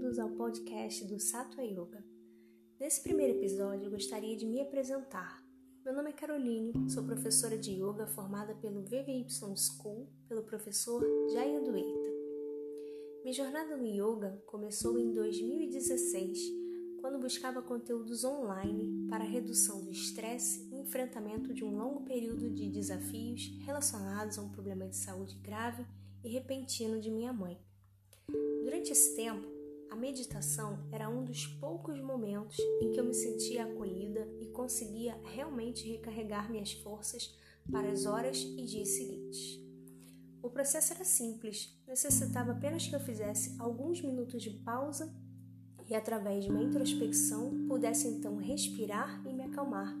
ao podcast do Sattva Yoga. Nesse primeiro episódio, eu gostaria de me apresentar. Meu nome é Caroline, sou professora de yoga formada pelo VVY School pelo professor Jaya Dueita. Minha jornada no yoga começou em 2016, quando buscava conteúdos online para redução do estresse e enfrentamento de um longo período de desafios relacionados a um problema de saúde grave e repentino de minha mãe. Durante esse tempo, a meditação era um dos poucos momentos em que eu me sentia acolhida e conseguia realmente recarregar minhas forças para as horas e dias seguintes. O processo era simples, necessitava apenas que eu fizesse alguns minutos de pausa e, através de uma introspecção, pudesse então respirar e me acalmar,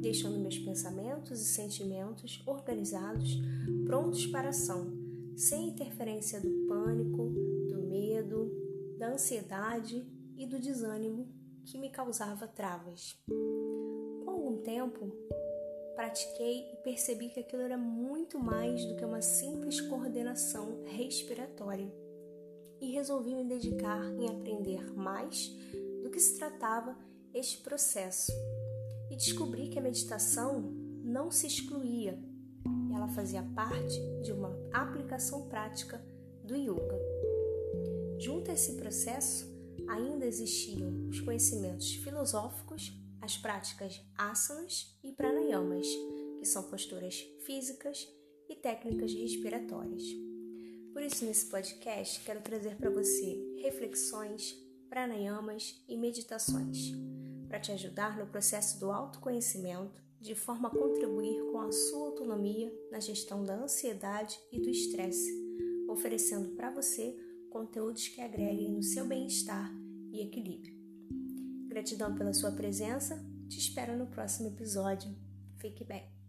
deixando meus pensamentos e sentimentos organizados, prontos para ação, sem interferência do pânico, ansiedade e do desânimo que me causava travas. Com algum tempo, pratiquei e percebi que aquilo era muito mais do que uma simples coordenação respiratória e resolvi me dedicar em aprender mais do que se tratava este processo e descobri que a meditação não se excluía, ela fazia parte de uma aplicação prática do yoga. Junto a esse processo, ainda existiam os conhecimentos filosóficos, as práticas asanas e pranayamas, que são posturas físicas e técnicas respiratórias. Por isso, nesse podcast, quero trazer para você reflexões, pranayamas e meditações, para te ajudar no processo do autoconhecimento, de forma a contribuir com a sua autonomia na gestão da ansiedade e do estresse, oferecendo para você conteúdos que agreguem no seu bem-estar e equilíbrio. Gratidão pela sua presença, te espero no próximo episódio. Fique bem.